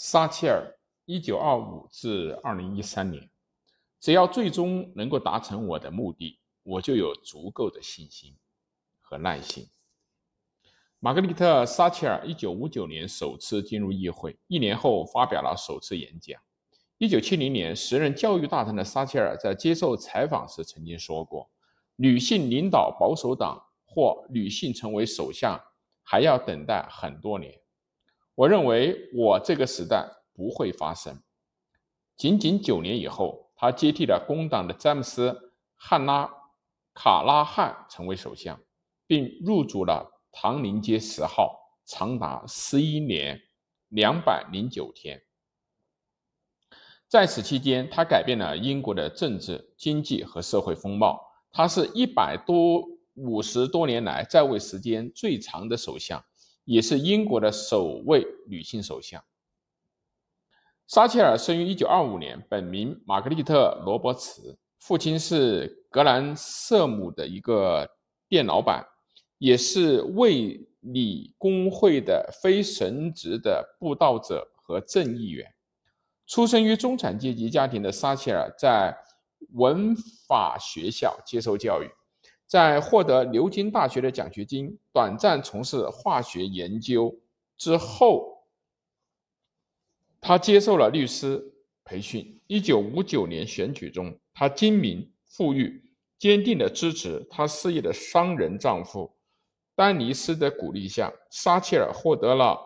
撒切尔（一九二五至二零一三年），只要最终能够达成我的目的，我就有足够的信心和耐心。玛格丽特·撒切尔一九五九年首次进入议会，一年后发表了首次演讲。一九七零年，时任教育大臣的撒切尔在接受采访时曾经说过：“女性领导保守党或女性成为首相。”还要等待很多年。我认为我这个时代不会发生。仅仅九年以后，他接替了工党的詹姆斯·汉拉卡拉汉成为首相，并入主了唐宁街十号，长达十一年两百零九天。在此期间，他改变了英国的政治、经济和社会风貌。他是一百多。五十多年来在位时间最长的首相，也是英国的首位女性首相。撒切尔生于一九二五年，本名玛格丽特·罗伯茨，父亲是格兰瑟姆的一个店老板，也是卫理公会的非神职的布道者和正义员。出生于中产阶级家庭的撒切尔，在文法学校接受教育。在获得牛津大学的奖学金、短暂从事化学研究之后，他接受了律师培训。一九五九年选举中，他精明、富裕、坚定地支持他事业的商人丈夫丹尼斯的鼓励下，撒切尔获得了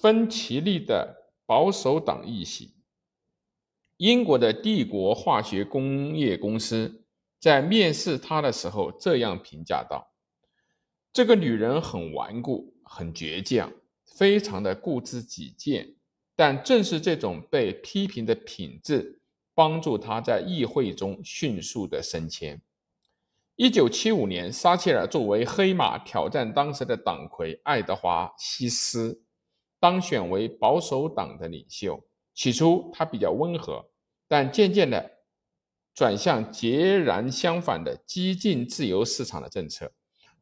芬奇利的保守党议席。英国的帝国化学工业公司。在面试她的时候，这样评价道：“这个女人很顽固，很倔强，非常的固执己见。但正是这种被批评的品质，帮助她在议会中迅速的升迁。”一九七五年，撒切尔作为黑马挑战当时的党魁爱德华·希斯，当选为保守党的领袖。起初，他比较温和，但渐渐的。转向截然相反的激进自由市场的政策。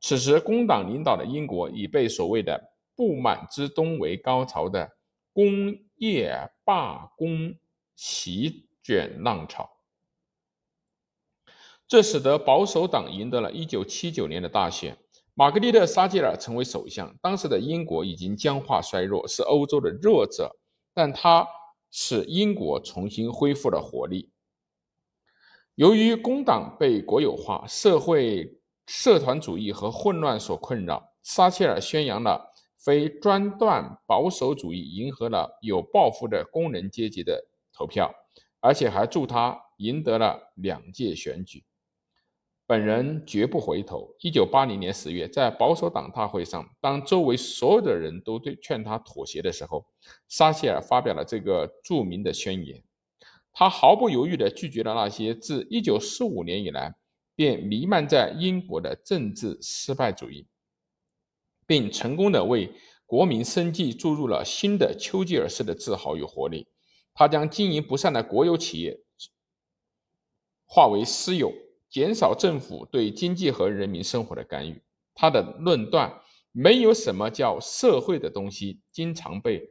此时，工党领导的英国已被所谓的“不满之冬”为高潮的工业罢工席卷浪潮，这使得保守党赢得了一九七九年的大选。玛格丽特·撒切尔成为首相。当时的英国已经僵化衰弱，是欧洲的弱者，但他使英国重新恢复了活力。由于工党被国有化、社会社团主义和混乱所困扰，撒切尔宣扬了非专断保守主义，迎合了有抱负的工人阶级的投票，而且还助他赢得了两届选举。本人绝不回头。一九八零年十月，在保守党大会上，当周围所有的人都对劝他妥协的时候，撒切尔发表了这个著名的宣言。他毫不犹豫地拒绝了那些自1945年以来便弥漫在英国的政治失败主义，并成功地为国民生计注入了新的丘吉尔式的自豪与活力。他将经营不善的国有企业化为私有，减少政府对经济和人民生活的干预。他的论断：没有什么叫社会的东西，经常被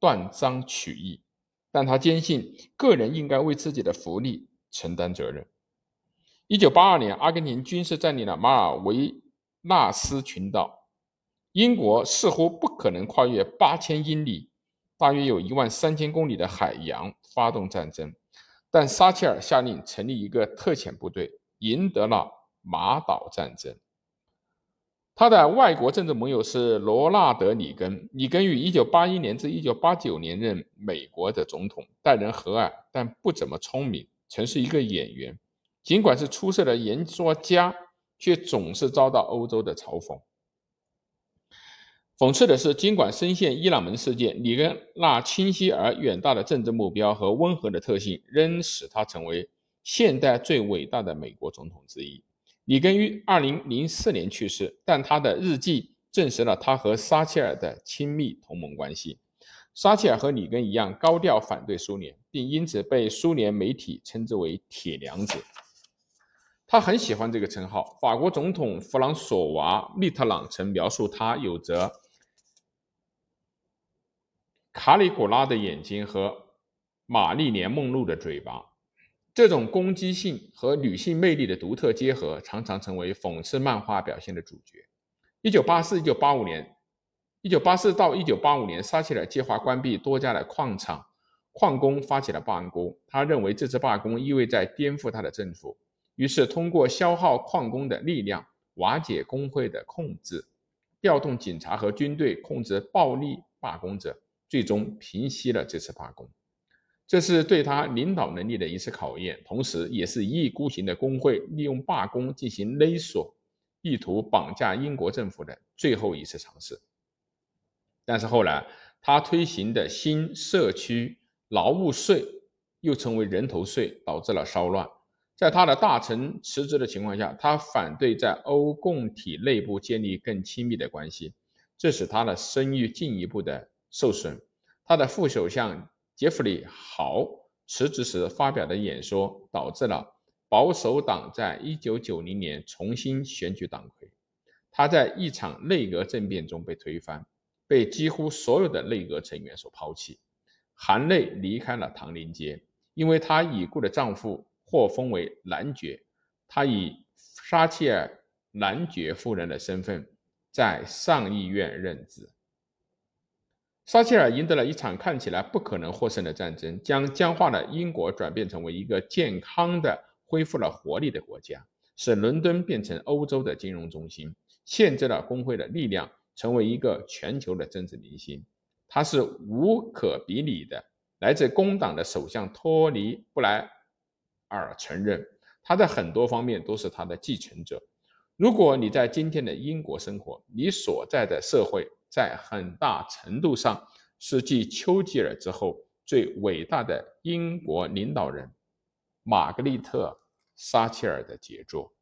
断章取义。但他坚信个人应该为自己的福利承担责任。一九八二年，阿根廷军事占领了马尔维纳斯群岛，英国似乎不可能跨越八千英里，大约有一万三千公里的海洋发动战争。但撒切尔下令成立一个特遣部队，赢得了马岛战争。他的外国政治盟友是罗纳德·里根。里根于1981年至1989年任美国的总统，待人和蔼，但不怎么聪明，曾是一个演员。尽管是出色的演说家，却总是遭到欧洲的嘲讽。讽刺的是，尽管深陷伊朗门事件，里根那清晰而远大的政治目标和温和的特性，仍使他成为现代最伟大的美国总统之一。里根于二零零四年去世，但他的日记证实了他和撒切尔的亲密同盟关系。撒切尔和里根一样高调反对苏联，并因此被苏联媒体称之为“铁娘子”。他很喜欢这个称号。法国总统弗朗索瓦·密特朗曾描述他有着卡里古拉的眼睛和玛丽莲梦露的嘴巴。这种攻击性和女性魅力的独特结合，常常成为讽刺漫画表现的主角。一九八四、一九八五年，一九八四到一九八五年，撒切尔计划关闭多家的矿场，矿工发起了罢工。他认为这次罢工意味着颠覆他的政府，于是通过消耗矿工的力量，瓦解工会的控制，调动警察和军队控制暴力罢工者，最终平息了这次罢工。这是对他领导能力的一次考验，同时也是一意孤行的工会利用罢工进行勒索、意图绑架英国政府的最后一次尝试。但是后来，他推行的新社区劳务税又称为人头税，导致了骚乱。在他的大臣辞职的情况下，他反对在欧共体内部建立更亲密的关系，这使他的声誉进一步的受损。他的副首相。杰弗里·豪辞职时发表的演说，导致了保守党在1990年重新选举党魁。他在一场内阁政变中被推翻，被几乎所有的内阁成员所抛弃。含泪离开了唐宁街，因为她已故的丈夫获封为男爵。她以撒切尔男爵夫人的身份在上议院任职。撒切尔赢得了一场看起来不可能获胜的战争，将僵化的英国转变成为一个健康的、恢复了活力的国家，使伦敦变成欧洲的金融中心，限制了工会的力量，成为一个全球的政治明星。他是无可比拟的。来自工党的首相托尼·布莱尔承认，他在很多方面都是他的继承者。如果你在今天的英国生活，你所在的社会。在很大程度上是继丘吉尔之后最伟大的英国领导人玛格丽特·撒切尔的杰作。